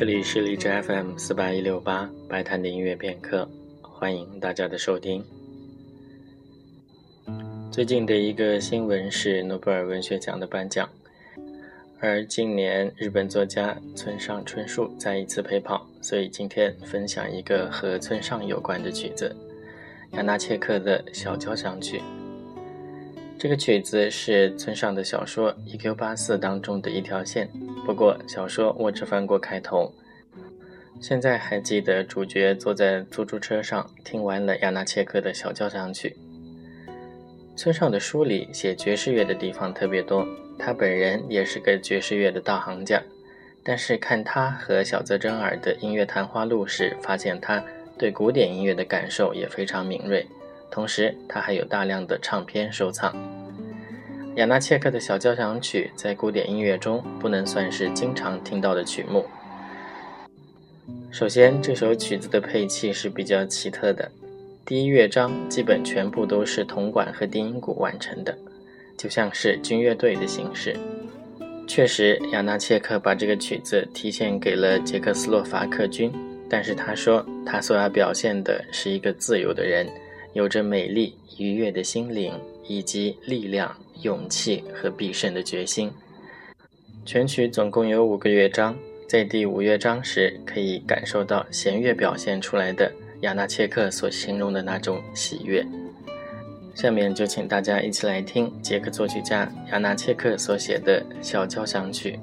这里是荔枝 FM 四八一六八白谈的音乐片刻，欢迎大家的收听。最近的一个新闻是诺贝尔文学奖的颁奖，而今年日本作家村上春树再一次陪跑，所以今天分享一个和村上有关的曲子——亚纳切克的小交响曲。这个曲子是村上的小说《一 Q 八四》当中的一条线，不过小说我只翻过开头。现在还记得主角坐在出租车上，听完了亚纳切克的小交响曲。村上的书里写爵士乐的地方特别多，他本人也是个爵士乐的大行家。但是看他和小泽征尔的音乐谈话录时，发现他对古典音乐的感受也非常敏锐。同时，他还有大量的唱片收藏。亚纳切克的小交响曲在古典音乐中不能算是经常听到的曲目。首先，这首曲子的配器是比较奇特的。第一乐章基本全部都是铜管和低音鼓完成的，就像是军乐队的形式。确实，亚纳切克把这个曲子提献给了捷克斯洛伐克军，但是他说他所要表现的是一个自由的人，有着美丽愉悦的心灵，以及力量、勇气和必胜的决心。全曲总共有五个乐章，在第五乐章时可以感受到弦乐表现出来的。亚纳切克所形容的那种喜悦。下面就请大家一起来听捷克作曲家亚纳切克所写的小交响曲。